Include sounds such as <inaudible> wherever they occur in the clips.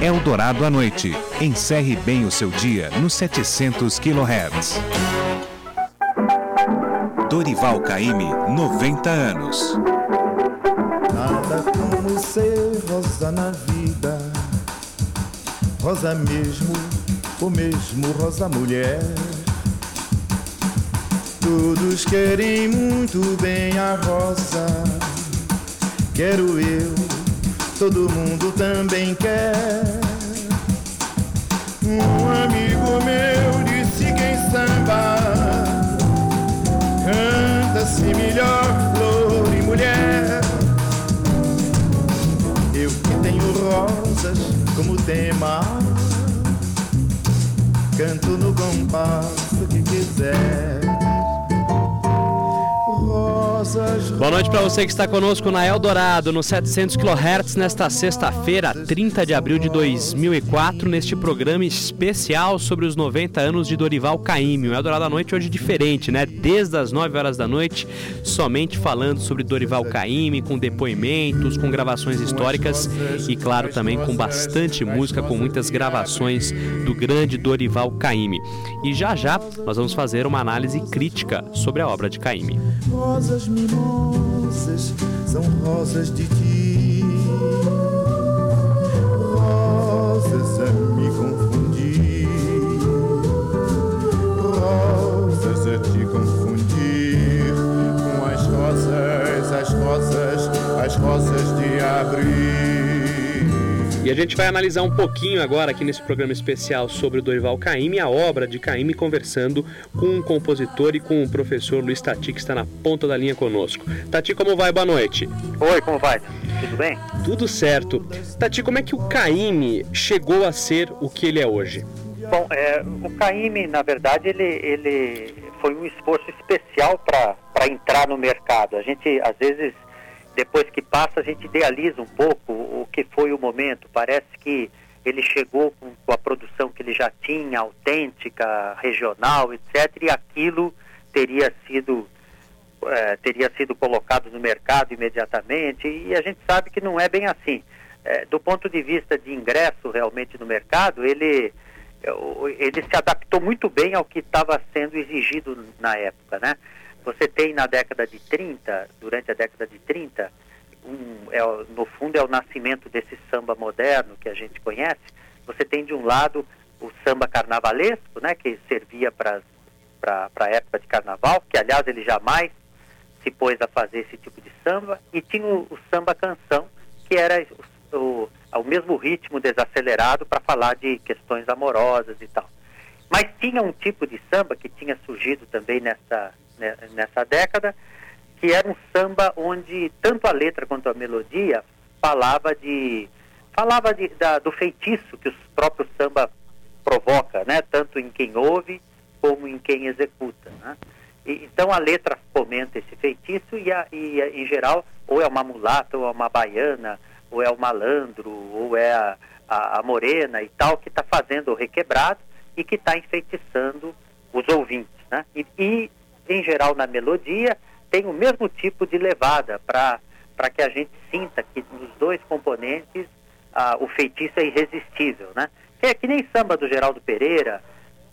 Eldorado à noite. Encerre bem o seu dia nos 700 kHz. Dorival Caymmi, 90 anos. Nada como ser rosa na vida. Rosa mesmo, o mesmo rosa mulher. Todos querem muito bem a rosa. Quero eu, todo mundo também quer. Um amigo meu disse quem samba canta-se melhor flor e mulher. Eu que tenho rosas como tema, canto no compasso que quiser. Boa noite para você que está conosco na Eldorado, no 700 kHz, nesta sexta-feira, 30 de abril de 2004, neste programa especial sobre os 90 anos de Dorival Caymmi. O Eldorado à noite hoje diferente, né? Desde as 9 horas da noite, somente falando sobre Dorival Caymmi, com depoimentos, com gravações históricas e, claro, também com bastante música, com muitas gravações do grande Dorival Caymmi. E já já nós vamos fazer uma análise crítica sobre a obra de Caymmi. Rosas mimosas são rosas de ti. E a gente vai analisar um pouquinho agora aqui nesse programa especial sobre o Dorival Caymmi, a obra de Caymmi, conversando com o compositor e com o professor Luiz Tati, que está na ponta da linha conosco. Tati, como vai? Boa noite. Oi, como vai? Tudo bem? Tudo certo. Tati, como é que o Caymmi chegou a ser o que ele é hoje? Bom, é, o Caymmi, na verdade, ele, ele foi um esforço especial para entrar no mercado. A gente, às vezes, depois que passa, a gente idealiza um pouco o que foi o momento. Parece que ele chegou com, a produção que ele já tinha, autêntica, regional, etc., e aquilo teria sido é, teria sido colocado no mercado imediatamente, e a gente sabe que não é bem assim. É, do ponto de vista de ingresso realmente no mercado, ele, ele se adaptou muito bem ao que estava sendo exigido na época, né? Você tem na década de 30, durante a década de 30, um, é, no fundo é o nascimento desse samba moderno que a gente conhece. Você tem de um lado o samba carnavalesco, né, que servia para a época de carnaval, que aliás ele jamais se pôs a fazer esse tipo de samba, e tinha o, o samba canção, que era o, o, o mesmo ritmo desacelerado para falar de questões amorosas e tal. Mas tinha um tipo de samba que tinha surgido também nessa, né, nessa década, que era um samba onde tanto a letra quanto a melodia falava de falava de, da, do feitiço que o próprio samba provoca, né? Tanto em quem ouve como em quem executa, né? E, então a letra comenta esse feitiço e, a, e a, em geral ou é uma mulata ou é uma baiana ou é o malandro ou é a, a, a morena e tal que está fazendo o requebrado e que está enfeitiçando os ouvintes, né? E, e em geral na melodia tem o mesmo tipo de levada para que a gente sinta que nos dois componentes ah, o feitiço é irresistível, né? É que nem samba do Geraldo Pereira,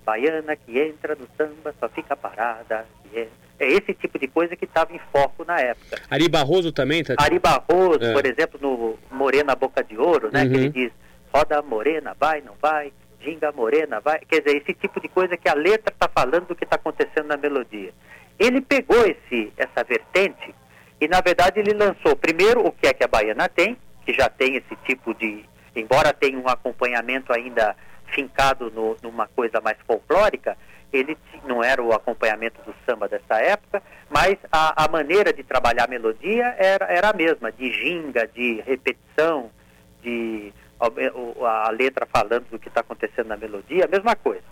baiana que entra no samba só fica parada. É, esse tipo de coisa que estava em foco na época. Ari Barroso também, tá? Ari Barroso, é. por exemplo, no Morena Boca de Ouro, né? Uhum. Que ele diz, roda morena, vai, não vai, ginga morena, vai. Quer dizer, esse tipo de coisa que a letra está falando do que está acontecendo na melodia. Ele pegou esse, essa vertente e, na verdade, ele lançou primeiro o que é que a baiana tem, que já tem esse tipo de, embora tenha um acompanhamento ainda fincado no, numa coisa mais folclórica, ele não era o acompanhamento do samba dessa época, mas a, a maneira de trabalhar a melodia era, era a mesma, de ginga, de repetição, de a, letra falando do que está acontecendo na melodia, a mesma coisa.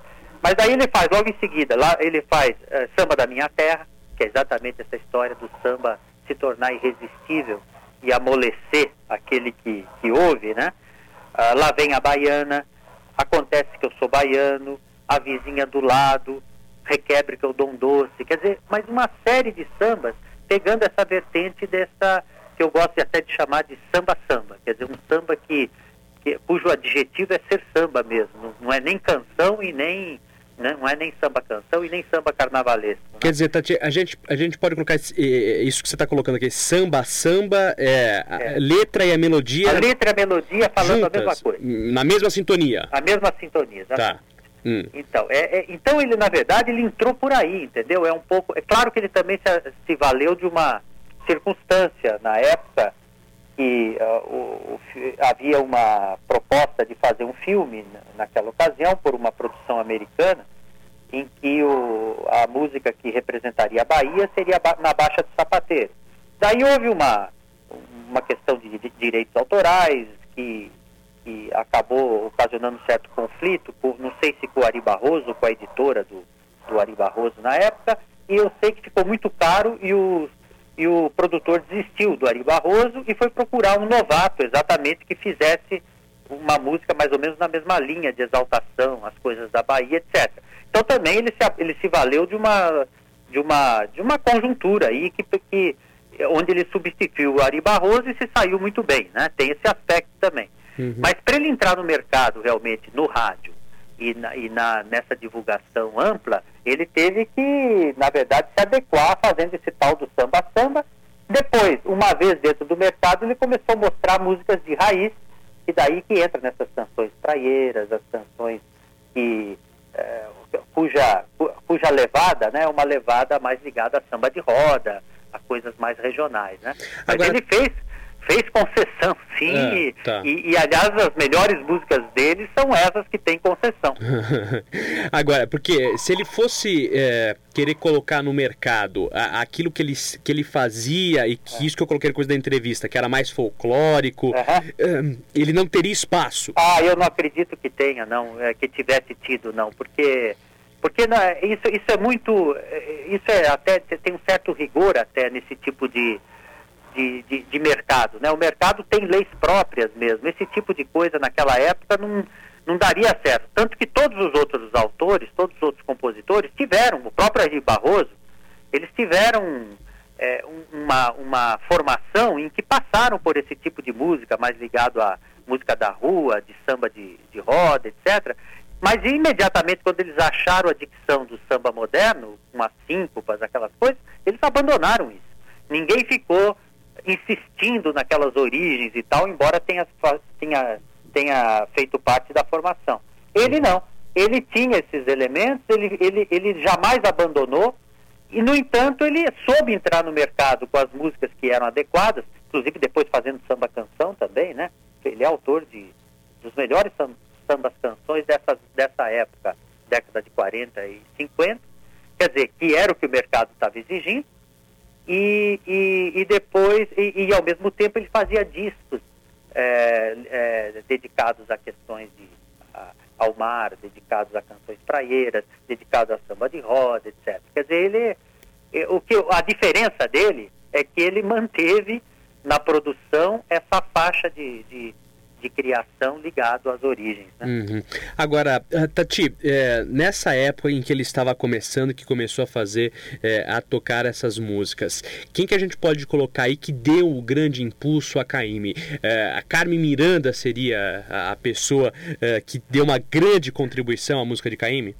Mas aí ele faz, logo em seguida, lá ele faz uh, Samba da Minha Terra, que é exatamente essa história do samba se tornar irresistível e amolecer aquele que, que ouve, né? Uh, lá vem a baiana, acontece que eu sou baiano, a vizinha do lado, requebre que eu dou um doce, quer dizer, mas uma série de sambas pegando essa vertente dessa, que eu gosto até de chamar de samba-samba, quer dizer, um samba que, cujo adjetivo é ser samba mesmo, não, é nem canção e nem né? não é nem samba canção e nem samba carnavalesco. Né? Quer dizer, Tati, a gente, a gente pode colocar esse, isso que você está colocando aqui, samba, samba, é, é. letra e a melodia. A letra e a melodia falando juntas, a mesma coisa. Na mesma sintonia. A mesma sintonia, Tá. Hum. Então, é, é, então ele na verdade ele entrou por aí, entendeu? É um pouco, é claro que ele também se, se valeu de uma circunstância na época que uh, o, o, havia uma proposta de fazer um filme naquela ocasião por uma produção americana em que o, a música que representaria a Bahia seria na Baixa do Sapateiro. Daí houve uma, uma questão de, de direitos autorais que, que acabou ocasionando certo conflito, por, não sei se com o Ari Barroso, com a editora do, do Ari Barroso na época, e eu sei que ficou muito caro e o e o produtor desistiu do Ari Barroso e foi procurar um novato exatamente que fizesse uma música mais ou menos na mesma linha de exaltação, as coisas da Bahia, etc. Então também ele se, ele se valeu de uma, de uma, de uma conjuntura aí que, que, onde ele substituiu o Ari Barroso e se saiu muito bem, né? Tem esse aspecto também. Uhum. Mas para ele entrar no mercado realmente, no rádio, e, na, e na, nessa divulgação ampla, ele teve que, na verdade, se adequar fazendo esse tal do samba-samba. Depois, uma vez dentro do mercado, ele começou a mostrar músicas de raiz, e daí que entra nessas canções praieiras, as canções que, é, cuja, cuja levada né, é uma levada mais ligada a samba de roda, a coisas mais regionais. Né? Mas Agora... ele fez fez concessão, sim, é, tá. e, e, aliás as melhores músicas dele são essas que têm concessão. <laughs> Agora, porque se ele fosse é, querer colocar no mercado a, aquilo que ele, que ele fazia e que é. isso que eu coloquei coisa da entrevista, que era mais folclórico, uhum. ele não teria espaço. Ah, eu não acredito que tenha, não, é, que tivesse tido, não, porque porque não, isso, isso é muito, é, isso é até tem um certo rigor até nesse tipo de de, de, de, mercado. Né? O mercado tem leis próprias mesmo. Esse tipo de coisa naquela época não, não daria certo. Tanto que todos os outros autores, todos os outros compositores tiveram, o próprio Henri Barroso, eles tiveram é, uma, uma formação em que passaram por esse tipo de música, mais ligado à música da rua, de samba de, de roda, etc. Mas imediatamente, quando eles acharam a dicção do samba moderno, com as síncopas, aquelas coisas, eles abandonaram isso. Ninguém ficou insistindo naquelas origens e tal, embora tenha, tenha, tenha feito parte da formação. Ele não. Ele tinha esses elementos, ele, ele, ele jamais abandonou, e, no entanto, ele soube entrar no mercado com as músicas que eram adequadas, inclusive depois fazendo samba-canção também, né? Ele é autor de, dos melhores sambas-canções dessa, dessa época, década de 40 e 50, quer dizer, que era o que o mercado estava exigindo, e, e, e depois, e, e, ao mesmo tempo ele fazia discos é, é, dedicados a questões de, a, ao mar, dedicados a canções praieiras, dedicados a samba de roda, etc. Quer dizer, ele, é, o que, a diferença dele é que ele manteve na produção essa faixa de, de de criação ligado às origens. Né? Uhum. Agora, ah, Tati, é, nessa época em que ele estava começando, que começou a fazer, é, a tocar essas músicas, quem que a gente pode colocar aí que deu o grande impulso a Caime? É, a Carmen Miranda seria a, pessoa que deu uma grande contribuição à música de Caime?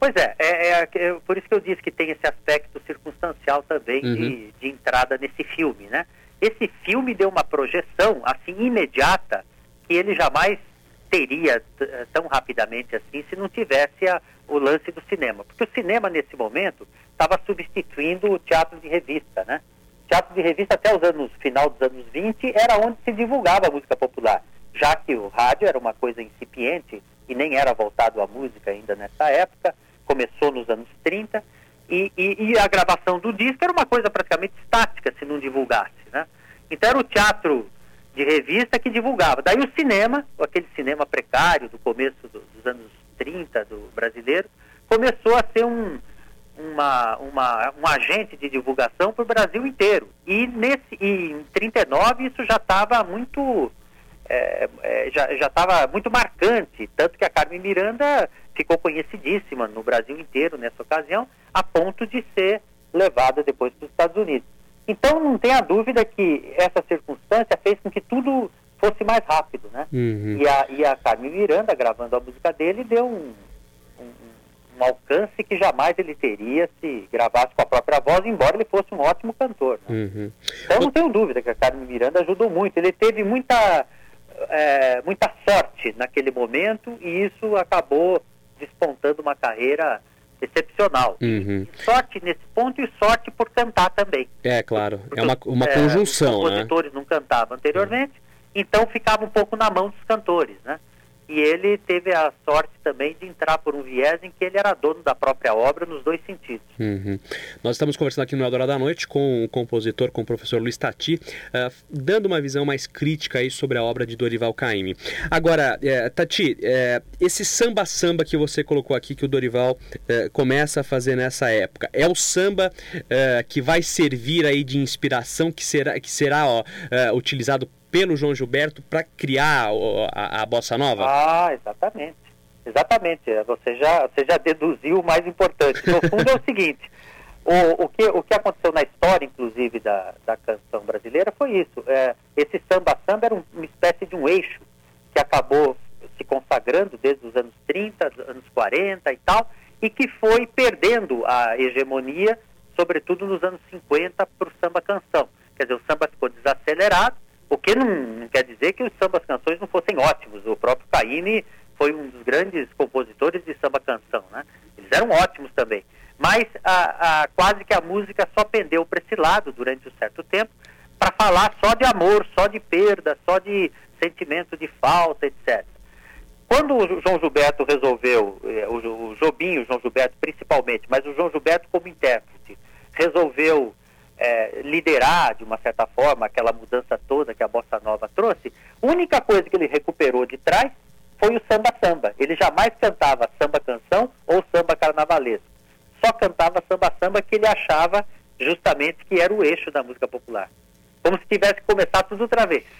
Pois é, é, é, é, por isso que eu disse que tem esse aspecto circunstancial também uhum. de, de entrada nesse filme, né? Esse filme deu uma projeção assim imediata que ele jamais teria eh, tão rapidamente assim se não tivesse a, o lance do cinema. Porque o cinema, nesse momento, estava substituindo o teatro de revista, né? Teatro de revista até os anos, final dos anos 20, era onde se divulgava a música popular, já que o rádio era uma coisa incipiente e nem era voltado à música ainda nessa época, começou nos anos 30, e, e, e a gravação do disco era uma coisa praticamente estática se não divulgasse, né? Então era o teatro de revista que divulgava. Daí o cinema, aquele cinema precário do começo do, dos anos 30 do brasileiro, começou a ser um, uma, uma, um agente de divulgação para o Brasil inteiro. E, nesse, e em 39 isso já estava muito é, é, já estava muito marcante, tanto que a Carmen Miranda ficou conhecidíssima no Brasil inteiro nessa ocasião, a ponto de ser levada depois para os Estados Unidos. Então, não tenha dúvida que essa circunstância fez com que tudo fosse mais rápido, né? Uhum. E, a, e a Carmen Miranda, gravando a música dele, deu um, um, um alcance que jamais ele teria se gravasse com a própria voz, embora ele fosse um ótimo cantor. Né? Uhum. Então não tenho dúvida que a Carmen Miranda ajudou muito. Ele teve muita, é, muita sorte naquele momento e isso acabou despontando uma carreira excepcional. Uhum. Sorte nesse ponto e sorte por cantar também. É, claro. Porque É uma, uma é, conjunção, Os né? compositores não cantavam anteriormente, então ficava um pouco na mão dos cantores, né? E ele teve a sorte também de entrar por um viés em que ele era dono da própria obra nos dois sentidos. Uhum. Nós estamos conversando aqui no Eldorado da Noite com o compositor, com o professor Luiz Tati, eh, dando uma visão mais crítica aí sobre a obra de Dorival Caymmi. Agora, eh, Tati, eh, esse samba-samba que você colocou aqui, que o Dorival começa a fazer nessa época, é o samba que vai servir aí de inspiração, que será, que será ó, utilizado pelo João Gilberto para criar a, a bossa nova? Ah, exatamente. Exatamente. Você já, você já deduziu o mais importante. No fundo é o seguinte, o, o, que, o que aconteceu na história, inclusive, da, da canção brasileira foi isso. É, esse samba-samba era um- uma espécie de um eixo que acabou se consagrando desde os anos 30, anos 40 e tal, e que foi perdendo a hegemonia, sobretudo nos anos 50, para o samba-canção. Quer dizer, o samba ficou desacelerado, o que não, não quer dizer que os sambas-canções não fossem ótimos. O próprio Caymmi foi um dos grandes compositores de samba-canção, né? Eles eram ótimos também. Mas a, a- quase que a música só pendeu para esse lado durante um certo tempo, para falar só de amor, só de perda, só de sentimento de falta, etc. Quando o João Gilberto resolveu, eh, o, Jo- o Jobim, o João Gilberto principalmente, mas o João Gilberto como intérprete, resolveu eh, liderar, de uma certa forma, aquela mudança toda que a Bossa Nova trouxe, a única coisa que ele recuperou de trás foi o samba-samba. Ele jamais cantava samba-canção ou samba-carnavalesco. Só cantava samba-samba que ele achava justamente que era o eixo da música popular. Como se tivesse que começar tudo outra vez. <laughs>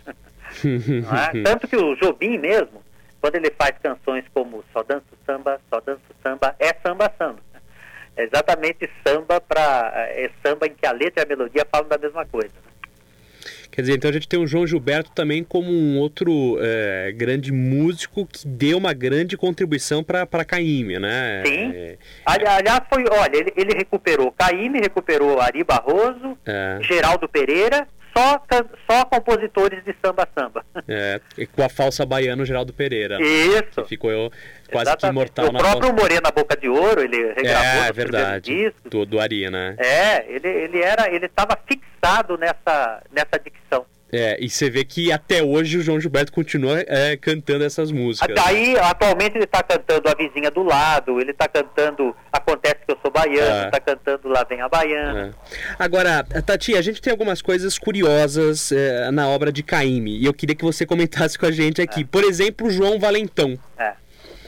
É? Tanto que o Jobim mesmo, quando ele faz canções como Só Danço Samba, Só Danço Samba, é samba-samba. É exatamente samba para é samba em que a letra e a melodia falam da mesma coisa. Quer dizer, então a gente tem o João Gilberto também como um outro eh, grande músico que deu uma grande contribuição para Caymmi, né? Sim. É, Ali- Aliás, foi, olha, ele, ele recuperou Caíme, recuperou Ari Barroso, é, Geraldo Pereira, só, só compositores de samba-samba. <laughs> é, e com a falsa baiana o Geraldo Pereira. Isso. Que ficou quase que Exatamente. imortal O na próprio Morena Boca de Ouro, ele regravou É, verdade. discos. Do, do Ari, né? É, ele, ele era, ele estava fixado nessa, nessa dicção. É, e você vê que até hoje o João Gilberto continua é, cantando essas músicas. Daí, atualmente, ele está cantando A Vizinha do Lado, ele está cantando Acontece que eu sou baiano, É. está cantando Lá Vem a Baiana. É. Agora, Tati, a gente tem algumas coisas curiosas é, na obra de Caymmi e eu queria que você <laughs> comentasse com a gente aqui. Por exemplo, o João Valentão, É.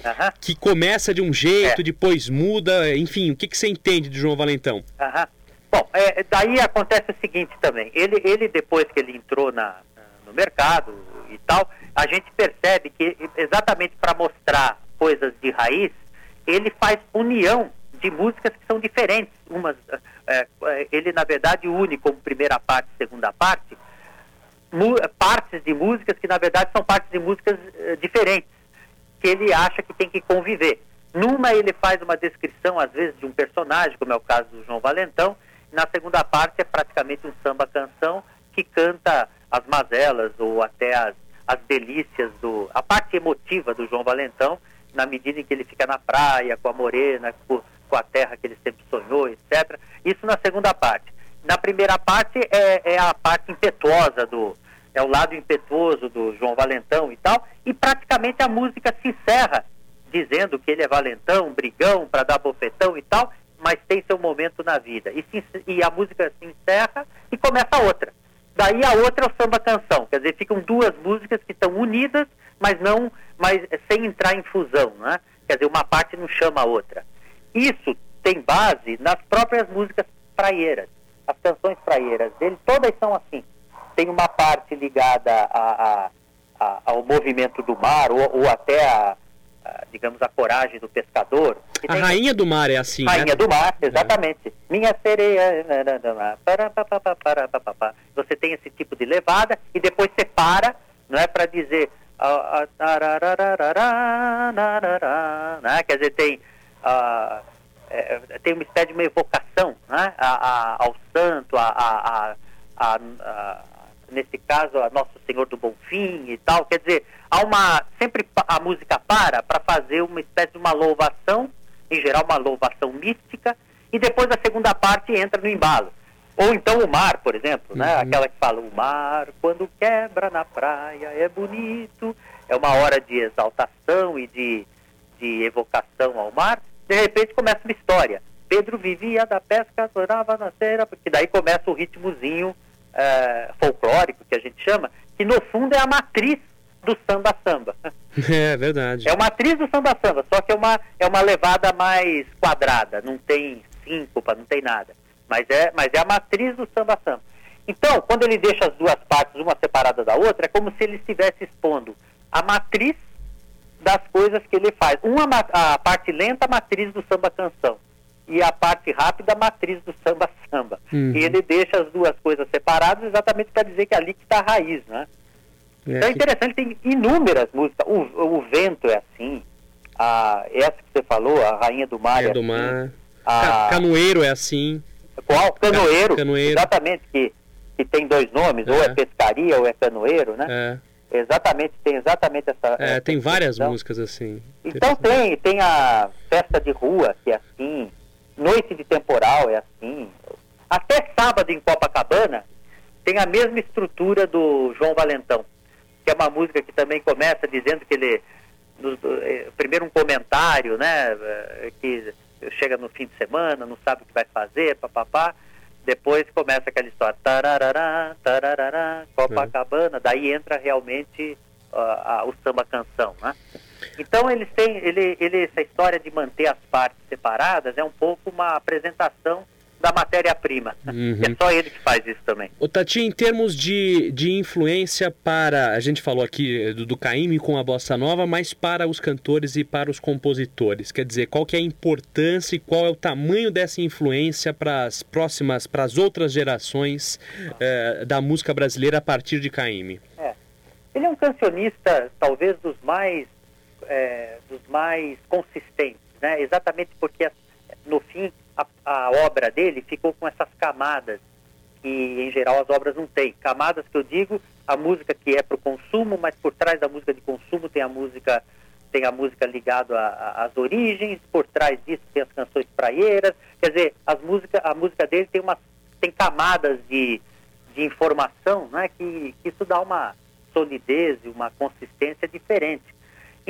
Aham, que começa de um jeito, É. depois muda, enfim, o que, que você entende de João Valentão? aham. Bom, é, daí acontece o seguinte também. Ele, ele depois que ele entrou na, no mercado e tal, a gente percebe que exatamente para mostrar coisas de raiz, ele faz união de músicas que são diferentes. Umas, é, é, ele, na verdade, une como primeira parte segunda parte partes de músicas que, na verdade, são partes de músicas eh, diferentes, que ele acha que tem que conviver. Numa, ele faz uma descrição, às vezes, de um personagem, como é o caso do João Valentão. Na segunda parte, é praticamente um samba-canção que canta as mazelas ou até as, as delícias, do a parte emotiva do João Valentão, na medida em que ele fica na praia, com a morena, com, com a terra que ele sempre sonhou, etc. Isso na segunda parte. Na primeira parte é, é a parte impetuosa do é o lado impetuoso do João Valentão e tal, e praticamente a música se encerra dizendo que ele é valentão, brigão, para dar bofetão e tal, mas tem seu momento na vida. E, se, e a música se encerra e começa outra. Daí a outra é o samba canção, quer dizer, ficam duas músicas que estão unidas, mas não, mas sem entrar em fusão, né? Quer dizer, uma parte não chama a outra. Isso tem base nas próprias músicas praieiras. As canções praieiras dele, todas são assim. Tem uma parte ligada a, a, a, ao movimento do mar, ou, ou até a, a, digamos, a coragem do pescador. A tem- Rainha do Mar é assim, Rainha né? do Mar, exatamente. Minha sereia. para, para. Você tem esse tipo de levada e depois separa não é para dizer né? quer dizer, tem, uh, é, tem uma espécie de uma evocação né? a, a, ao santo, a, a, nesse caso, a Nosso Senhor do Bom Fim e tal. Quer dizer, há uma. Sempre a música para para fazer uma espécie de uma louvação, em geral uma louvação mística, e depois a segunda parte entra no embalo. Ou então o mar, por exemplo, né? Uhum. Aquela que fala, o mar quando quebra na praia é bonito. É uma hora de exaltação e de, de evocação ao mar. De repente começa uma história. Pedro vivia da pesca, adorava na cera, porque daí começa o ritmozinho é, folclórico, que a gente chama, que no fundo é a matriz do samba-samba. <laughs> É verdade. É uma matriz do samba-samba, só que é uma, é uma levada mais quadrada, não tem síncopa, não tem nada. Mas é, mas é a matriz do samba-samba. Então, quando ele deixa as duas partes, uma separada da outra, é como se ele estivesse expondo a matriz das coisas que ele faz. Uma, a parte lenta, a matriz do samba-canção e a parte rápida, a matriz do samba-samba. Uhum. E ele deixa as duas coisas separadas exatamente para dizer que é ali que está a raiz, né? É então é interessante, tem inúmeras músicas. O, o Vento é assim, a, essa que você falou, a Rainha do Mar Rainha é do assim, Mar. A... Canoeiro é assim. Qual? Canoeiro. Canoeiro. Exatamente, que, que tem dois nomes, é. ou é pescaria ou é canoeiro, né? É. Exatamente, tem exatamente essa. É, essa tem várias músicas assim. Então tem, tem a festa de rua, que é assim, Noite de Temporal é assim. Até sábado em Copacabana tem a mesma estrutura do João Valentão, que é uma música que também começa dizendo que ele. No, eh, primeiro um comentário, né? Eh, que chega no fim de semana, não sabe o que vai fazer, papapá. Depois começa aquela história, tararará, tararará, Copacabana, é. daí entra realmente uh, uh, o samba canção, né? Então eles têm, ele, ele, essa história de manter as partes separadas é um pouco uma apresentação da matéria-prima. Uhum. É só ele que faz isso também. O Tati, em termos de, de influência para, a gente falou aqui do, do Caíme com a bossa nova, mas para os cantores e para os compositores. Quer dizer, qual que é a importância e qual é o tamanho dessa influência para as próximas, para as outras gerações eh, da música brasileira a partir de Caíme? É. Ele é um cancionista, talvez dos mais é, dos mais consistentes, né? exatamente porque no fim a, a, obra dele ficou com essas camadas que em geral as obras não têm. Camadas que eu digo, a música que é para o consumo, mas por trás da música de consumo tem a música tem a música ligada às origens, por trás disso tem as canções praieiras, quer dizer, as música, a música dele tem uma tem camadas de, de informação, né, que, que isso dá uma solidez e uma consistência diferente.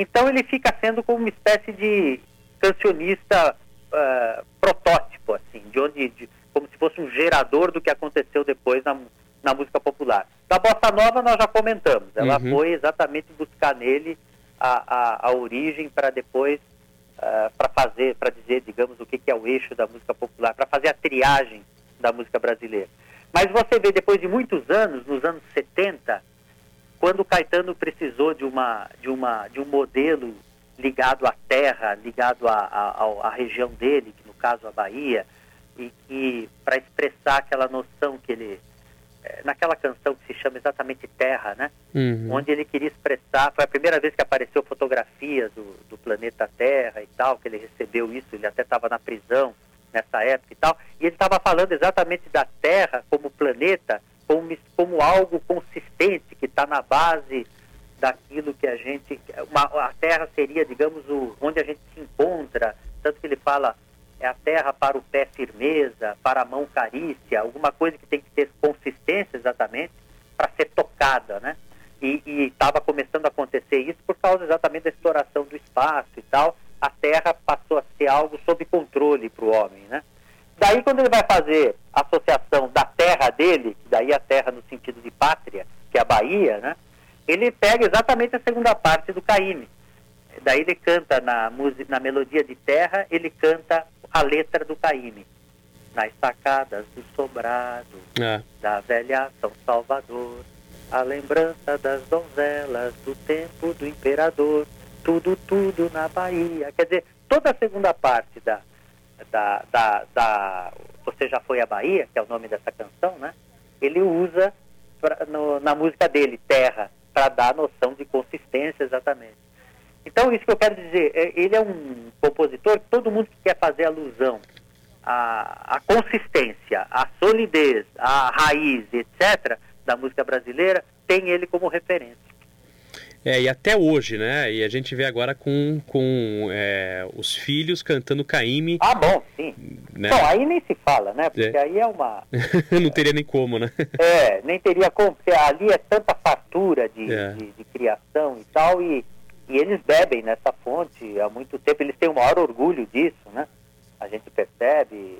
Então ele fica sendo como uma espécie de cancionista uh, protótipo, assim, de onde, de, como se fosse um gerador do que aconteceu depois na, na música popular. Da bossa nova nós já comentamos, ela uhum. foi exatamente buscar nele a, a, a origem para depois uh, para fazer, para dizer, digamos, o que, que é o eixo da música popular, para fazer a triagem da música brasileira. Mas você vê, depois de muitos anos, nos anos 70, quando o Caetano precisou de, uma, de, uma, de um modelo ligado à terra, ligado à, região dele, que no caso a Bahia, e que para expressar aquela noção que ele eh, naquela canção que se chama exatamente Terra, né? Uhum. Onde ele queria expressar, foi a primeira vez que apareceu fotografia do, do planeta Terra e tal, que ele recebeu isso, ele até estava na prisão nessa época e tal, e ele estava falando exatamente da Terra como planeta como, como algo consistente que está na base daquilo que a gente. Uma, a terra seria, digamos, o, onde a gente se encontra, tanto que ele fala é a terra para o pé firmeza, para a mão carícia, alguma coisa que tem que ter consistência exatamente para ser tocada, né? E estava começando a acontecer isso por causa exatamente da exploração do espaço e tal. A terra passou a ser algo sob controle para o homem, né? Daí, quando ele vai fazer a associação da terra dele, daí a terra no sentido de pátria, que é a Bahia, né? Ele pega exatamente a segunda parte do Caíme. Daí ele canta na, música, na melodia de terra, ele canta a letra do Caíme. Nas sacadas do sobrado, é. da velha São Salvador, a lembrança das donzelas do tempo do imperador, tudo, tudo na Bahia. Quer dizer, toda a segunda parte da, da, da, da, Você Já Foi à Bahia, que é o nome dessa canção, né? Ele usa pra, no, na música dele, Terra. para dar noção de consistência exatamente. Então, isso que eu quero dizer, é, ele é um compositor que todo mundo que quer fazer alusão à, à consistência, à solidez, à raiz, etc., da música brasileira, tem ele como referência. É, e até hoje, né? E a gente vê agora com, com é, os filhos cantando Caíme. Ah, bom, sim. Né? Bom, aí nem se fala, né? Porque é. aí é uma. <laughs> Não teria nem como, né? É, nem teria como, porque ali é tanta fartura de, é. de, de, criação e tal, e, e eles bebem nessa fonte há muito tempo, eles têm o maior orgulho disso, né? A gente percebe,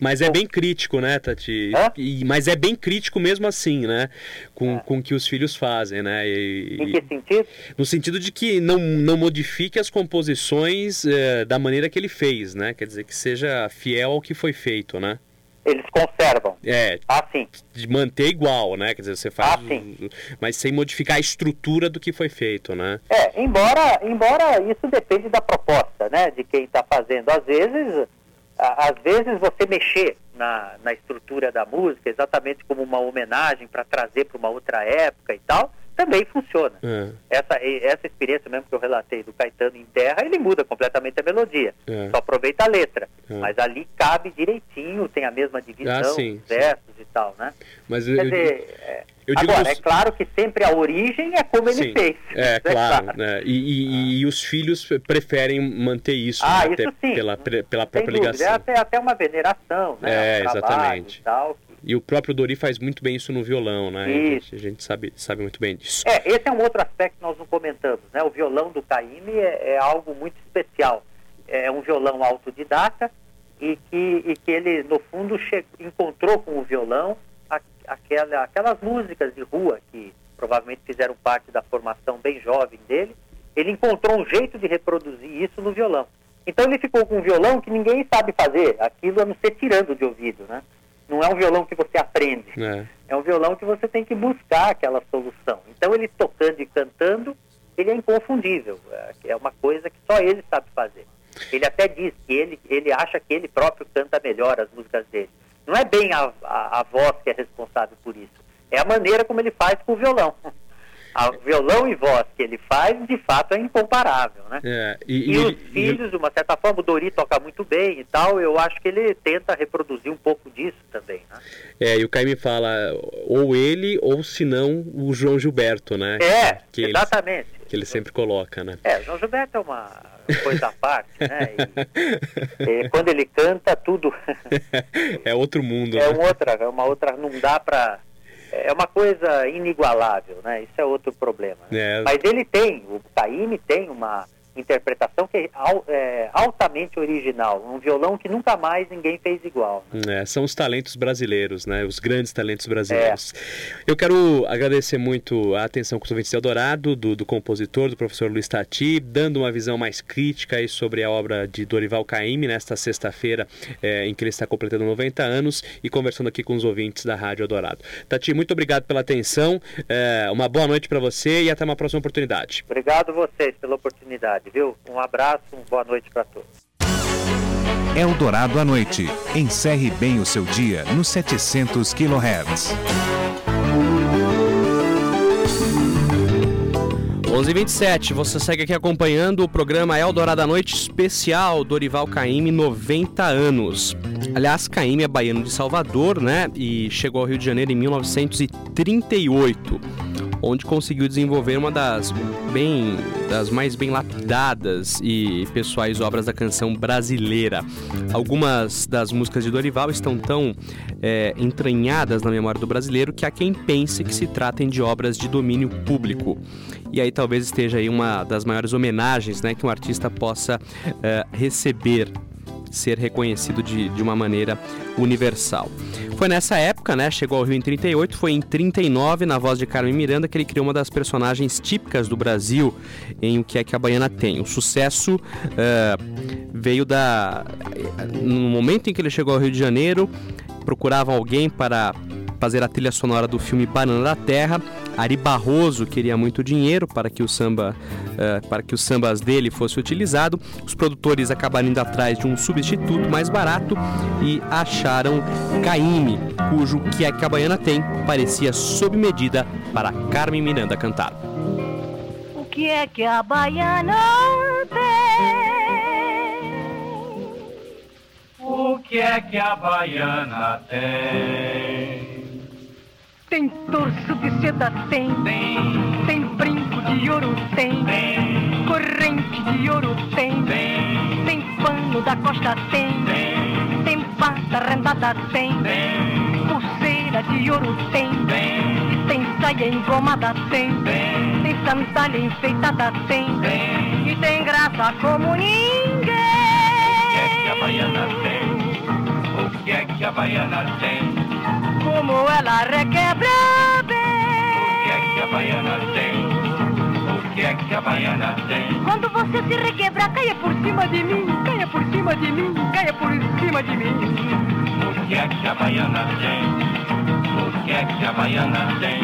mas é bem crítico, né, Tati? E, mas é bem crítico mesmo assim, né? Com, é. com o que os filhos fazem, né? E, em que sentido? No sentido de que não, não modifique as composições é, da maneira que ele fez, né? Quer dizer, que seja fiel ao que foi feito, né? Eles conservam. É. Ah, sim. De manter igual, né? Quer dizer, você faz. Ah, sim. Mas sem modificar a estrutura do que foi feito, né? É, embora, embora isso depende da proposta, né? De quem está fazendo. Às vezes às vezes você mexer na, na estrutura da música, exatamente como uma homenagem para trazer para uma outra época e tal, também funciona. É. Essa, essa experiência mesmo que eu relatei do Caetano em Terra, ele muda completamente a melodia. É. Só aproveita a letra. É. Mas ali cabe direitinho, tem a mesma divisão, ah, sim, versos sim. e tal, né? Mas Quer eu, dizer, é, eu agora, é claro que sempre a origem é como ele fez. É, é claro. claro. Né? E, e, e, os filhos preferem manter isso, ah, né? isso sim. Pela, pela própria ligação. É até, até uma veneração, né? É, exatamente. E tal, e o próprio Dori faz muito bem isso no violão, né? A gente, a gente, sabe, sabe muito bem disso. É, esse é um outro aspecto que nós não comentamos, né? O violão do Caíme é, é algo muito especial. É um violão autodidata e que, e que ele, no fundo, encontrou com o violão a, aquela, aquelas músicas de rua que provavelmente fizeram parte da formação bem jovem dele. Ele encontrou um jeito de reproduzir isso no violão. Então ele ficou com um violão que ninguém sabe fazer, aquilo a não ser tirando de ouvido, né? Não é um violão que você aprende. É. é um violão que você tem que buscar aquela solução. Então ele tocando e cantando, ele é inconfundível. É, é uma coisa que só ele sabe fazer. Ele até diz que ele, ele acha que ele próprio canta melhor as músicas dele. Não é bem a, a, a voz que é responsável por isso. É a maneira como ele faz com o violão. <laughs> A violão e voz que ele faz, de fato, é incomparável, né? É, e, e, e, os filhos, de uma certa forma, o Dori toca muito bem e tal, eu acho que ele tenta reproduzir um pouco disso também, né? É, e o Caime fala, ou ele, ou se não, o João Gilberto, né? É, que exatamente. Que ele sempre coloca, né? É, o João Gilberto é uma coisa à parte, né? E, e quando ele canta, tudo... <laughs> é outro mundo, É né? outra, é uma outra, não dá para é uma coisa inigualável, né? Isso é outro problema. É. Mas ele tem, o Taime tem uma interpretação que é, é, altamente original, um violão que nunca mais ninguém fez igual. Né? É, são os talentos brasileiros, né? Os grandes talentos brasileiros. É. Eu quero agradecer muito a atenção com o Vinte Eldorado, do, do compositor, do professor Luiz Tati, dando uma visão mais crítica aí sobre a obra de Dorival Caymmi nesta sexta-feira é, em que ele está completando 90 anos e conversando aqui com os ouvintes da Rádio Eldorado. Tati, muito obrigado pela atenção, é, uma boa noite para você e até uma próxima oportunidade. Obrigado vocês pela oportunidade viu? Um abraço, uma boa noite para todos. Eldorado à noite. Encerre bem o seu dia no 700 kHz. 11:27. Você segue aqui acompanhando o programa Eldorado à Noite especial Dorival Caymmi 90 anos. Aliás, Caymmi é baiano de Salvador, né? E chegou ao Rio de Janeiro em 1938 onde conseguiu desenvolver uma das bem das mais bem lapidadas e pessoais obras da canção brasileira. Algumas das músicas de Dorival estão tão é, entranhadas na memória do brasileiro que há quem pense que se tratem de obras de domínio público. E aí talvez esteja aí uma das maiores homenagens né, que um artista possa é, receber ser reconhecido de, de uma maneira universal. Foi nessa época, né? Chegou ao Rio em 38, foi em 39, na voz de Carmen Miranda, que ele criou uma das personagens típicas do Brasil em O que é que a Baiana tem. O sucesso uh, veio da. No momento em que ele chegou ao Rio de Janeiro, procuravam alguém para fazer a trilha sonora do filme Banana da Terra. Ari Barroso queria muito dinheiro para que o samba, uh, para que os sambas dele fosse utilizado. Os produtores acabaram indo atrás de um substituto mais barato e acharam Caíme, cujo que é que a baiana tem parecia sob medida para Carmen Miranda cantar. que é que a baiana tem? O que é que a baiana tem? Tem torso de seda, tem. Tem. Tem brinco de ouro, tem. Tem. Corrente de ouro, tem. Tem. Tem pano da costa, tem. Tem. Tem pata rendada, tem. Tem. Pulseira de ouro, tem. Tem. Tem saia engomada, tem. Tem. Tem sandália enfeitada, tem. Tem. E tem graça como ninguém. O que é que a baiana tem? O que é que a baiana tem? Como ela requebra O bem. que é que a baiana tem? O que é que a baiana tem? Quando você se requebrar, caia por cima de mim, caia por cima de mim, caia por cima de mim. O que é que a baiana tem? O que é que a baiana tem?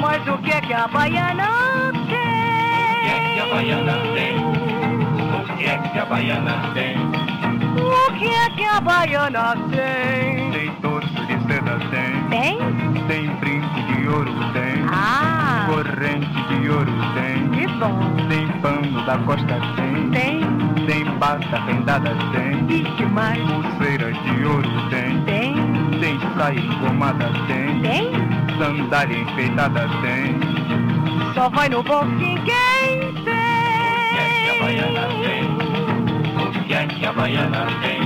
Mas o que é que a baiana O que é que a tem? baiana tem? O que é que a baiana tem? O que é que a baiana tem? Tem. Tem? Tem brinco de ouro, tem. Ah, Corrente de ouro, tem. que bom. Tem pano da costa, tem. Tem? Tem bata rendada, tem. E que mais? Pulseira de ouro, tem. Tem? Tem saia engomada, tem. Tem? Sandália enfeitada, tem. Só vai no bom fim quem O que é que a baiana tem. tem? O que é que a baiana tem?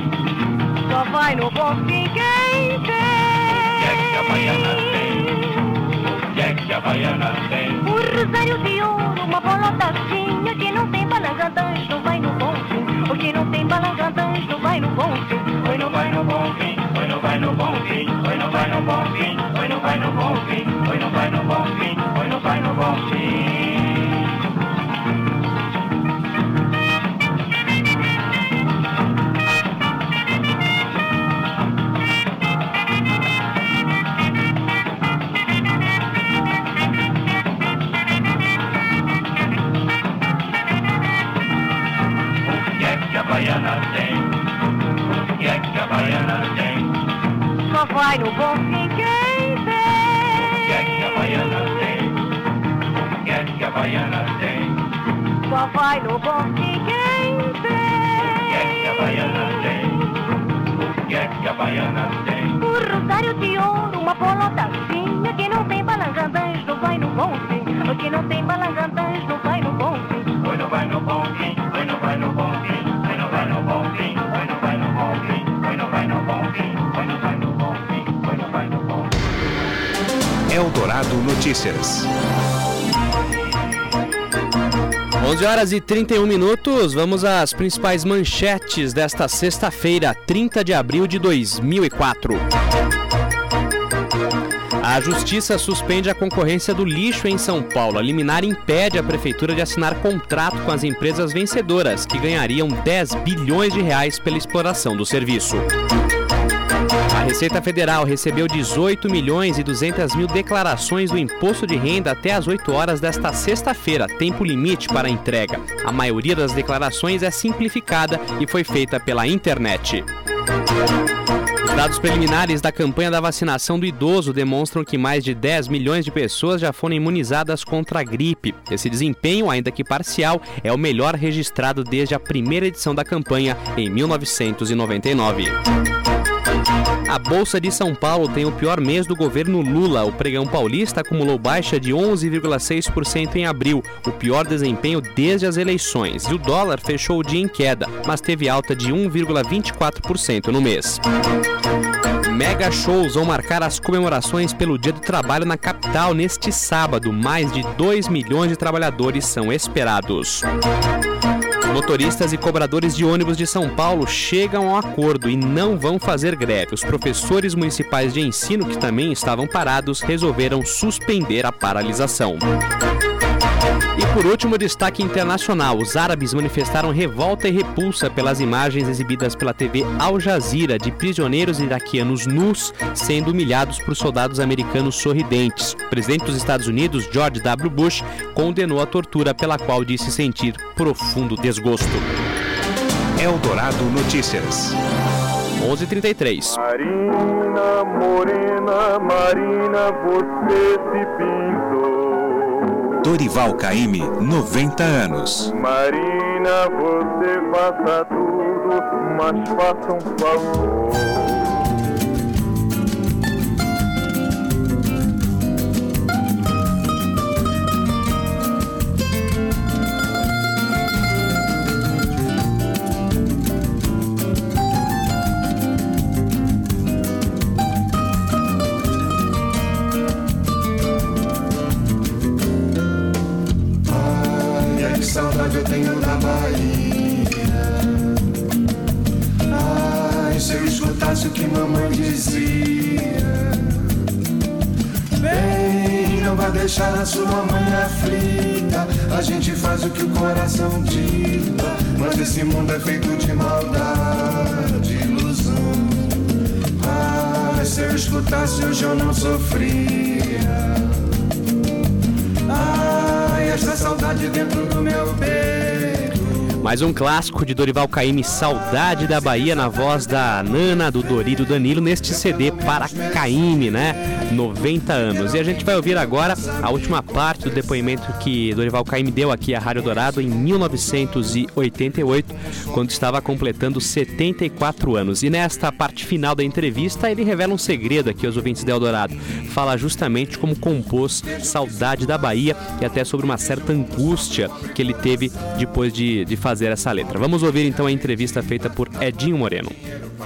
Só vai no bom fim quem O que a baiana tem. O que é que a baiana tem? O rosário de ouro, uma bolotazinha que não tem balangandãs, não vai no bom fim. O que não tem balangandãs, não vai no bom fim. Oi, não vai no bom fim, oi, não vai no bom fim, oi, não vai no bom fim, oi, não vai no bom fim, oi, não vai no bom fim, Eldorado Notícias. 11 horas e 31 minutos, vamos às principais manchetes desta sexta-feira, 30 de abril de 2004. A Justiça suspende a concorrência do lixo em São Paulo. A liminar impede a Prefeitura de assinar contrato com as empresas vencedoras, que ganhariam 10 bilhões de reais pela exploração do serviço. Receita Federal recebeu 18 milhões e 200 mil declarações do imposto de renda até às 8 horas desta sexta-feira, tempo limite para a entrega. A maioria das declarações é simplificada e foi feita pela internet. Os dados preliminares da campanha da vacinação do idoso demonstram que mais de 10 milhões de pessoas já foram imunizadas contra a gripe. Esse desempenho, ainda que parcial, é o melhor registrado desde a primeira edição da campanha em 1999. A Bolsa de São Paulo tem o pior mês do governo Lula. O pregão paulista acumulou baixa de 11,6% em abril, o pior desempenho desde as eleições. E o dólar fechou o dia em queda, mas teve alta de 1,24% no mês. Mega shows vão marcar as comemorações pelo Dia do Trabalho na capital neste sábado. Mais de 2 milhões de trabalhadores são esperados. Motoristas e cobradores de ônibus de São Paulo chegam ao acordo e não vão fazer greve. Os professores municipais de ensino, que também estavam parados, resolveram suspender a paralisação. Por último, destaque internacional: os árabes manifestaram revolta e repulsa pelas imagens exibidas pela TV Al Jazeera de prisioneiros iraquianos nus sendo humilhados por soldados americanos sorridentes. O presidente dos Estados Unidos, George W. Bush, condenou a tortura pela qual disse sentir profundo desgosto. Eldorado Notícias. 11:33. Marina, morena, Marina, você se pintou. Dorival Caymmi, 90 anos. Marina, você faça tudo, mas faça um favor. Escutasse hoje eu não sofria. Ai, essa saudade dentro do meu peito. Mais um clássico de Dorival Caymmi, Saudade da Bahia, na voz da Nana, do Dori do Danilo, neste CD para Caymmi, né? 90 anos. E a gente vai ouvir agora a última parte do depoimento que Dorival Caymmi deu aqui à Rádio Dourado em 1988, quando estava completando 74 anos. E nesta parte final da entrevista, ele revela um segredo aqui aos ouvintes de Eldorado. Fala justamente como compôs Saudade da Bahia e até sobre uma certa angústia que ele teve depois de, de fazer essa letra. Vamos ouvir então a entrevista feita por Edinho Moreno.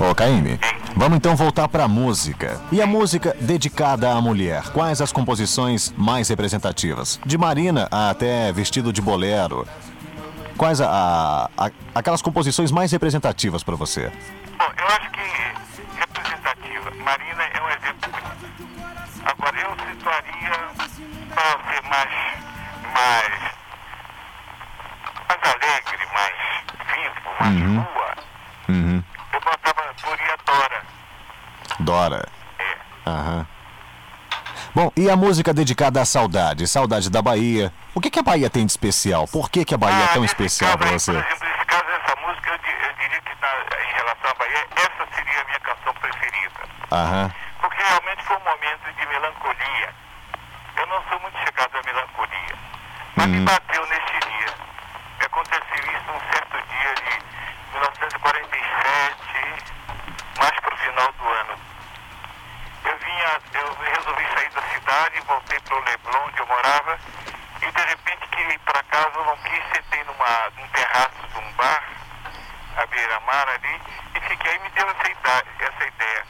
Ô, Caíme, vamos então voltar pra música. E a música dedicada à mulher? Quais as composições mais representativas? De Marina até Vestido de Bolero. Quais a, a- aquelas composições mais representativas pra você? Bom, eu acho que representativa. Marina é um exemplo. Agora, eu situaria para ser mais, mais, mais alegre, mais vivo, mais rua. Uhum. Eu botava, poria Dora. Dora. É. Aham. Bom, e a música dedicada à saudade? Saudade da Bahia. O que, que a Bahia tem de especial? Por que, que a Bahia é tão nesse especial caso pra aí, você? Por exemplo, nesse caso, essa música, eu, eu diria que na- em relação à Bahia, essa seria a minha canção preferida. Aham. Porque realmente foi um momento de melancolia. Eu não sou muito chegado à melancolia. Mas me bateu neste dia. Aconteceu isso um certo dia de 1947, mais para o final do ano. Eu vinha, eu resolvi sair da cidade, voltei para o Leblon, onde eu morava, e de repente queria ir para casa, eu não quis, sentei numa, num terraço de um bar, à beira-mar ali, e fiquei, aí me deu essa ideia, essa ideia.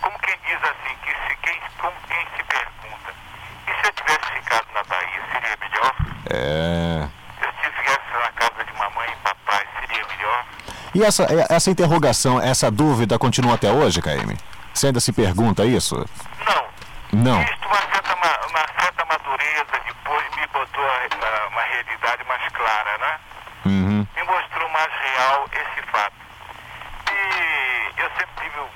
Como quem diz assim, que se quem, como quem se pergunta, e se eu tivesse ficado na Bahia, seria melhor? É. Se eu estivesse na casa de mamãe e papai, seria melhor? E essa, essa interrogação, essa dúvida continua até hoje, Caíme? Você ainda se pergunta isso? Não. Isto, uma certa, ma- uma certa madureza depois me botou a, uma realidade mais clara, né? Uhum. Me mostrou mais real esse fato. E eu sempre tive o-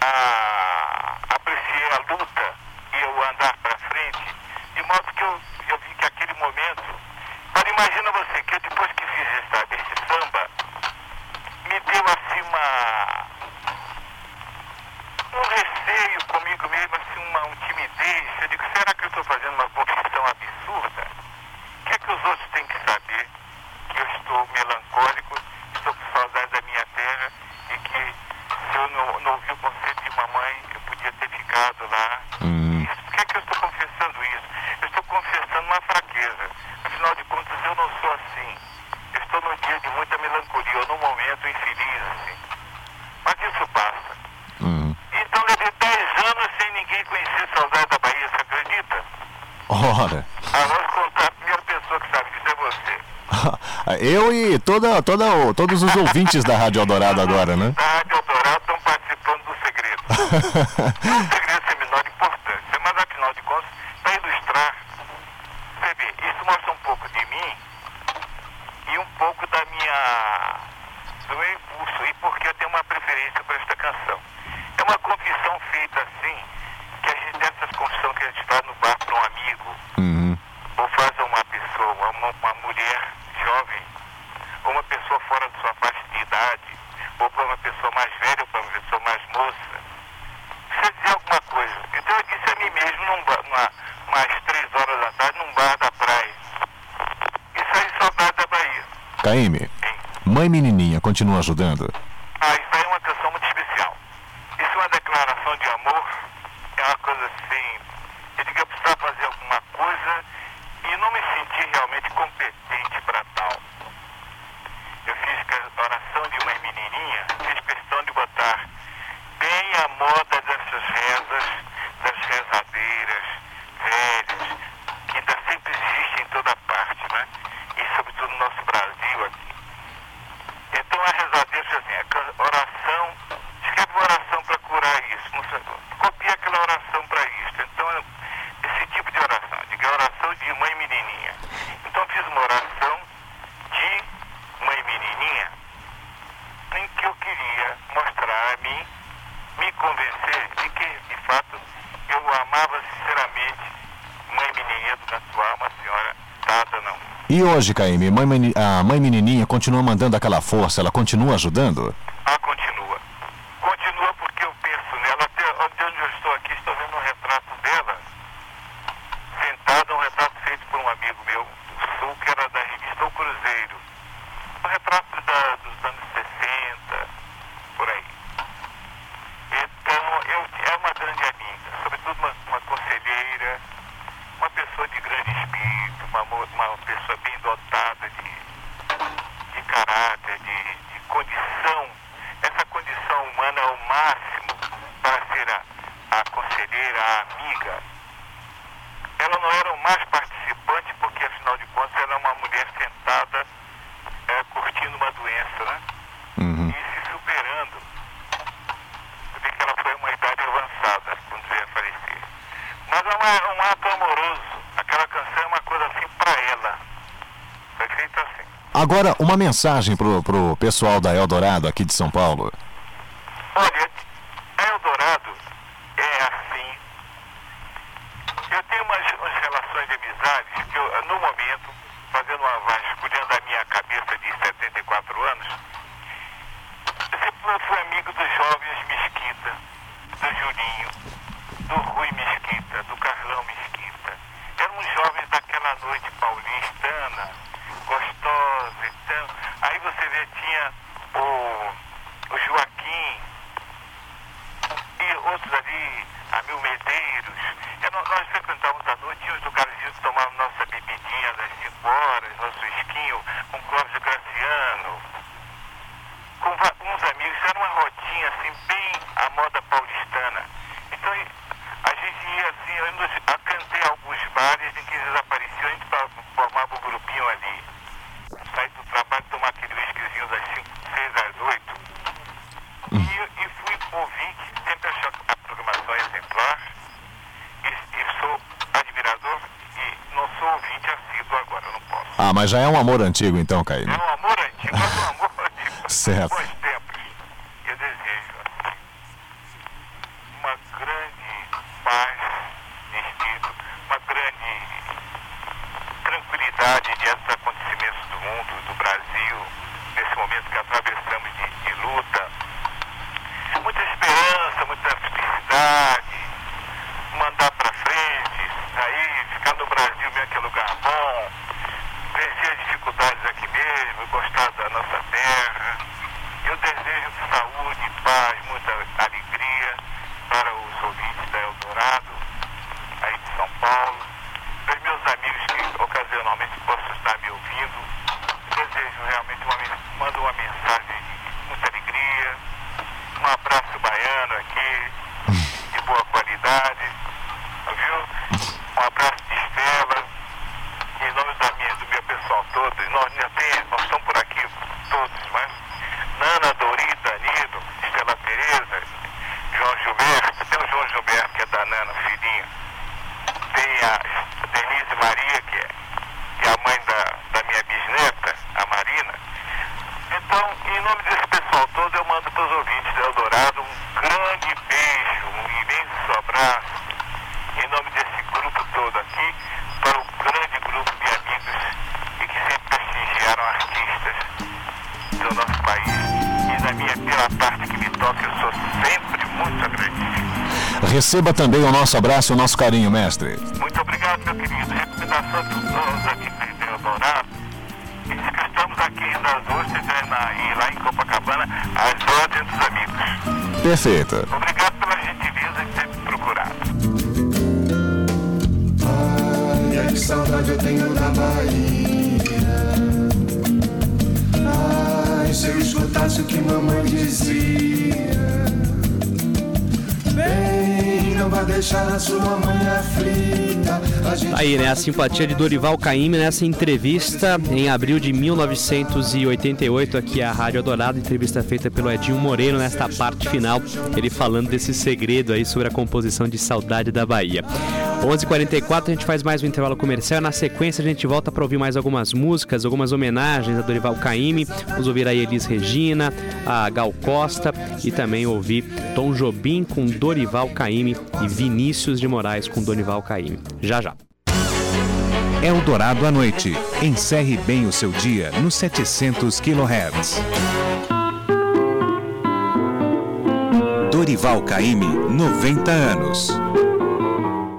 a, apreciei a luta e eu andar para frente, de modo que eu, eu vi que aquele momento. Agora imagina você que eu, depois que fiz essa, esse samba, me deu assim uma um receio comigo mesmo, assim, uma, timidez. Eu digo, será que eu estou fazendo uma confissão absurda? O que é que os outros têm que saber? Que eu estou melancólico, estou com saudade da minha terra e que se eu não, não ouvi o conselho de mamãe, eu podia ter ficado lá. Isso, por que é que eu estou confessando isso? Eu estou confessando uma fraqueza. Afinal de contas, eu não sou assim. Eu estou num dia de muita melancolia, ou num momento infeliz, assim. Mas isso passa. Uhum. Então levei 10 anos sem ninguém conhecer Saudade da Bahia, você acredita? Ora. Agora vou contar a primeira pessoa que sabe disso é você. Eu e toda, toda, todos os ouvintes da Rádio Eldorado agora, né? Da Rádio Eldorado estão participando do segredo. <laughs> somos, eu sou mais moça. Precisa dizer alguma coisa. Então eu disse a mim mesmo, num bar, uma, umas três horas da tarde, num bar da praia. Isso aí saudade da Bahia. Caíme, mãe menininha continua ajudando. E hoje, Caíme, a mãe menininha continua mandando aquela força, ela continua ajudando? Agora, uma mensagem pro, pro pessoal da Eldorado aqui de São Paulo. mas já é um amor antigo então, Caíne. É um amor antigo, é um amor antigo. certo. Pois. Receba também o nosso abraço e o nosso carinho, mestre. Muito obrigado, meu querido. Recomendação dos todos aqui de Eldorado. E estamos aqui nas ruas, lá em Copacabana, às ordens dos amigos. Perfeito. Obrigado. Aí, né? A simpatia de Dorival Caymmi nessa entrevista em abril de 1988 aqui à Rádio Dourado, entrevista feita pelo Edinho Moreno nesta parte final, ele falando desse segredo aí sobre a composição de Saudade da Bahia. 11h44, a gente faz mais um intervalo comercial. Na sequência, a gente volta para ouvir mais algumas músicas, algumas homenagens a Dorival Caymmi. Vamos ouvir a Elis Regina, a Gal Costa e também ouvir Tom Jobim com Dorival Caymmi e Vinícius de Moraes com Dorival Caymmi. Já já. Eldorado à noite. Encerre bem o seu dia no 700 kHz. Dorival Caymmi, 90 anos.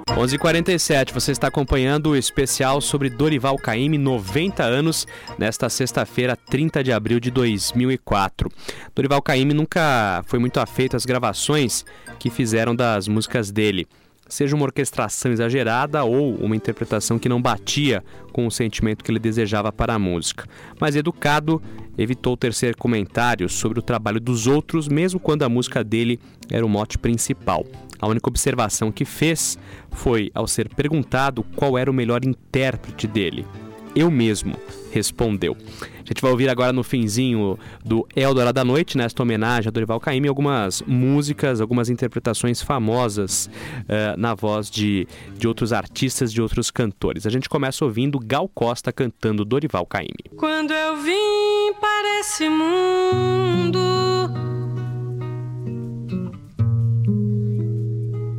11h47, você está acompanhando o especial sobre Dorival Caymmi, 90 anos, nesta sexta-feira, 30 de abril de 2004. Dorival Caymmi nunca foi muito afeito às gravações que fizeram das músicas dele. Seja uma orquestração exagerada ou uma interpretação que não batia com o sentimento que ele desejava para a música. Mas educado, evitou tecer comentários sobre o trabalho dos outros, mesmo quando a música dele era o mote principal. A única observação que fez foi ao ser perguntado qual era o melhor intérprete dele. Eu mesmo, respondeu. A gente vai ouvir agora no finzinho do Eldorado da Noite, nesta homenagem a Dorival Caymmi, algumas músicas, algumas interpretações famosas eh, na voz de, de outros artistas, de outros cantores. A gente começa ouvindo Gal Costa cantando Dorival Caymmi. Quando eu vim para esse mundo,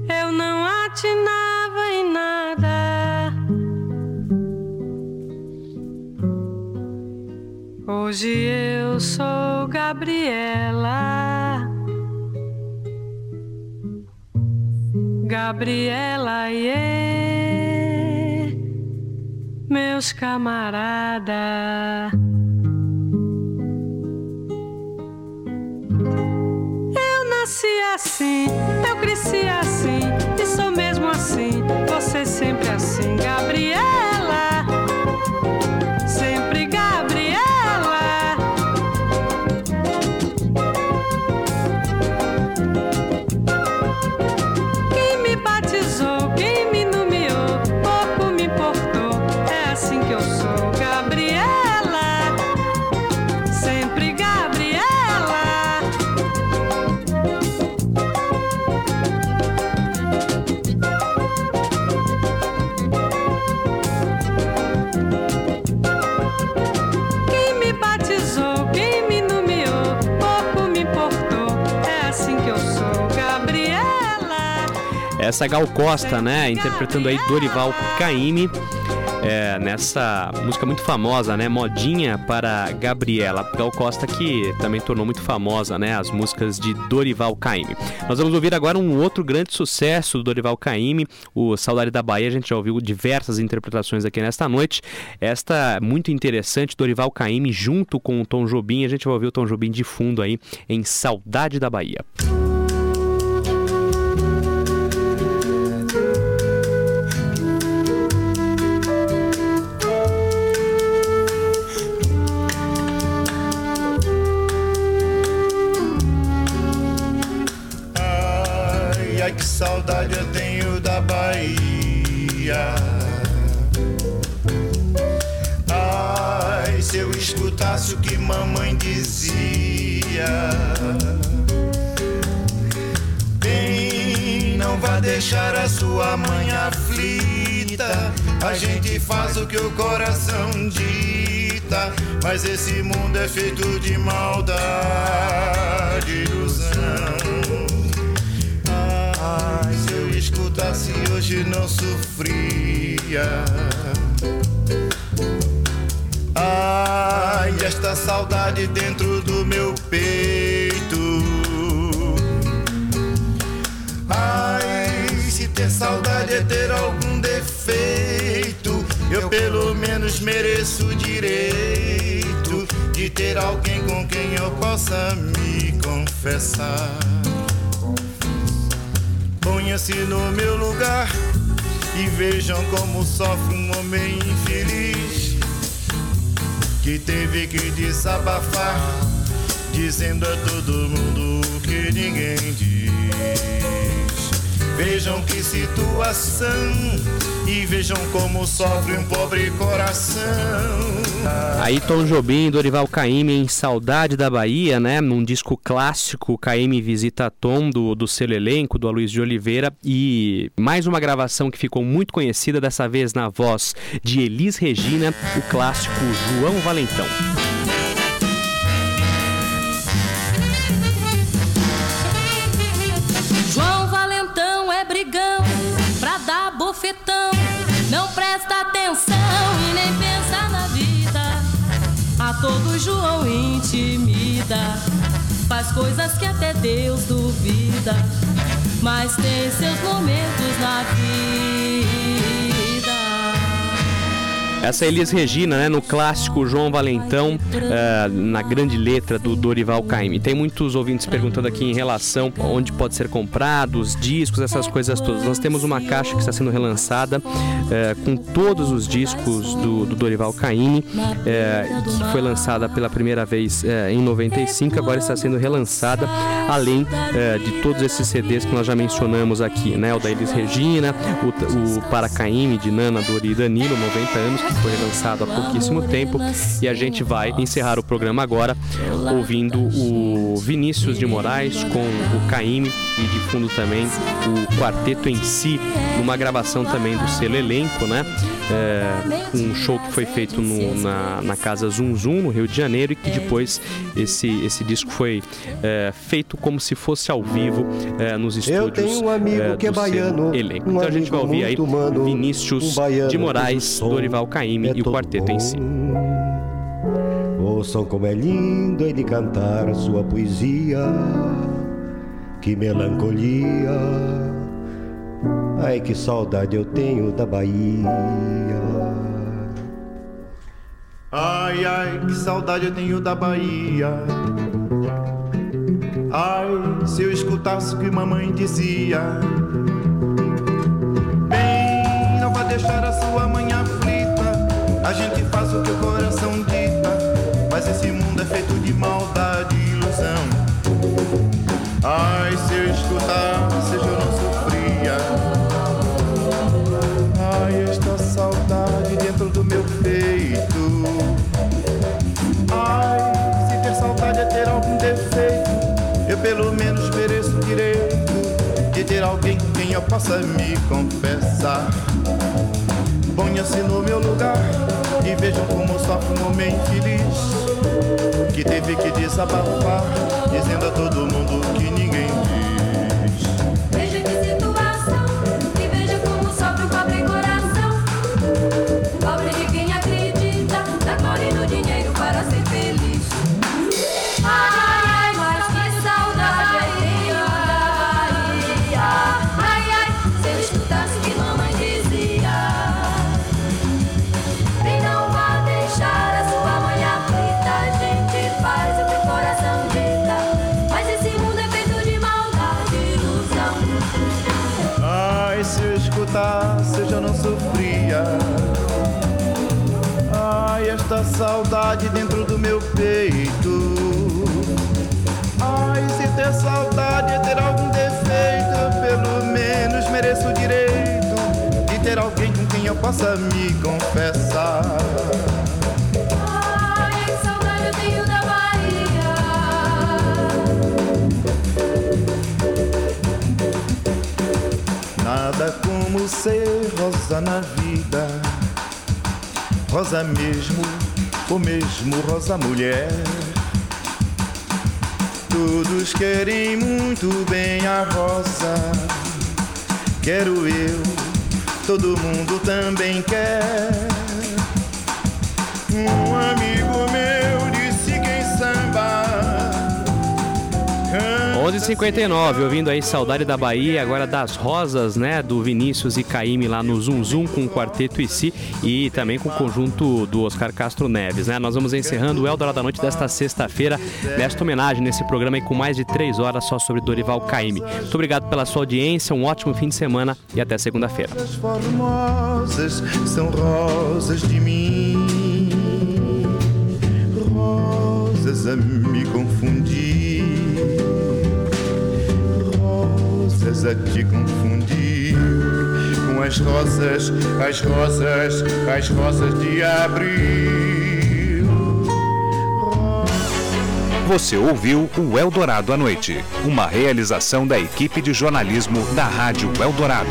eu não atinava em nada. Hoje eu sou Gabriela. Gabriela, e meus camarada. Eu nasci assim, eu cresci assim, e sou mesmo assim, você sempre assim, Gabriela. É Gal Costa, né? Interpretando aí Dorival Caymmi. é, nessa música muito famosa, né? Modinha para Gabriela. Gal Costa que também tornou muito famosa, né? As músicas de Dorival Caymmi. Nós vamos ouvir agora um outro grande sucesso do Dorival Caymmi, o Saudade da Bahia. A gente já ouviu diversas interpretações aqui nesta noite. Esta muito interessante, Dorival Caymmi junto com o Tom Jobim. A gente vai ouvir o Tom Jobim de fundo aí em Saudade da Bahia. Ai, saudade eu tenho da Bahia. Ai, se eu escutasse o que mamãe dizia. Bem, não vá deixar a sua mãe aflita. A gente faz o que o coração dita. Mas esse mundo é feito de maldade escutasse hoje não sofria. Ai, esta saudade dentro do meu peito. Ai, se ter saudade é ter algum defeito, eu pelo menos mereço o direito de ter alguém com quem eu possa me confessar. Ponha-se no meu lugar e vejam como sofre um homem infeliz que teve que desabafar, dizendo a todo mundo o que ninguém diz. Vejam que situação e vejam como sofre um pobre coração. Aí Tom Jobim Dorival Caymmi em Saudade da Bahia, né? Num disco clássico, Caymmi visita Tom do, do selo elenco, do Aloysio de Oliveira e mais uma gravação que ficou muito conhecida, dessa vez na voz de Elis Regina, o clássico João Valentão. E nem pensa na vida. A todo João intimida. Faz coisas que até Deus duvida. Mas tem seus momentos na vida. Essa é Elis Regina, né, no clássico João Valentão, eh, na grande letra do Dorival Caymmi. Tem muitos ouvintes perguntando aqui em relação onde pode ser comprado, os discos, essas coisas todas. Nós temos uma caixa que está sendo relançada eh, com todos os discos do, do Dorival Caymmi, eh, que foi lançada pela primeira vez em 95, agora está sendo relançada, além de todos esses CDs que nós já mencionamos aqui, né, o da Elis Regina, o, o Para Caymmi, de Nana, Dori e Danilo, 90 anos, foi lançado há pouquíssimo tempo. E a gente vai encerrar o programa agora ouvindo o Vinícius de Moraes com o Caíme e de fundo também o quarteto em si, numa gravação também do selo elenco, né? É, um show que foi feito no- na, na casa Zum Zum, no Rio de Janeiro, e que depois esse, esse disco foi é, feito como se fosse ao vivo é, nos estúdios. Eu tenho um amigo é, que é baiano, Elenco. um Então a gente vai ouvir aí humano, Vinícius um baiano de Moraes, som Dorival Caymmi é e o quarteto em si. Ouçam como é lindo ele cantar sua poesia. Que melancolia. Ai, que saudade eu tenho da Bahia. Ai, ai, que saudade eu tenho da Bahia. Ai, se eu escutasse o que mamãe dizia. Bem, não vai deixar a sua mãe aflita. A gente faz o que o coração dita. Mas esse mundo é feito de maldade e ilusão. Ai, se eu escutasse, eu possa me confessar. Ponha-se no meu lugar e vejam como sofre um homem feliz que teve que desabafar, dizendo a todo mundo que ninguém diz. Saudade dentro do meu peito. Ai, se ter saudade é ter algum defeito, eu pelo menos mereço o direito de ter alguém com quem eu possa me confessar. Ai, que saudade eu tenho da Bahia. Nada como ser rosa na vida. Rosa mesmo, ou mesmo rosa mulher. Todos querem muito bem a rosa. Quero eu, todo mundo também quer. Um amigo 11h59, ouvindo aí Saudade da Bahia, agora das Rosas, né? Do Vinícius e Caíme lá no Zum Zum com o Quarteto IC e também com o conjunto do Oscar Castro Neves, né? Nós vamos encerrando o Eldorado da Noite desta sexta-feira, nesta homenagem nesse programa aí com mais de três horas só sobre Dorival Caíme. Muito obrigado pela sua audiência, um ótimo fim de semana e até segunda-feira. são rosas de mim, rosas a me confundir, rosas a te confundir com as rosas, as rosas, as rosas de abril. Você ouviu o Eldorado à Noite, uma realização da equipe de jornalismo da Rádio Eldorado.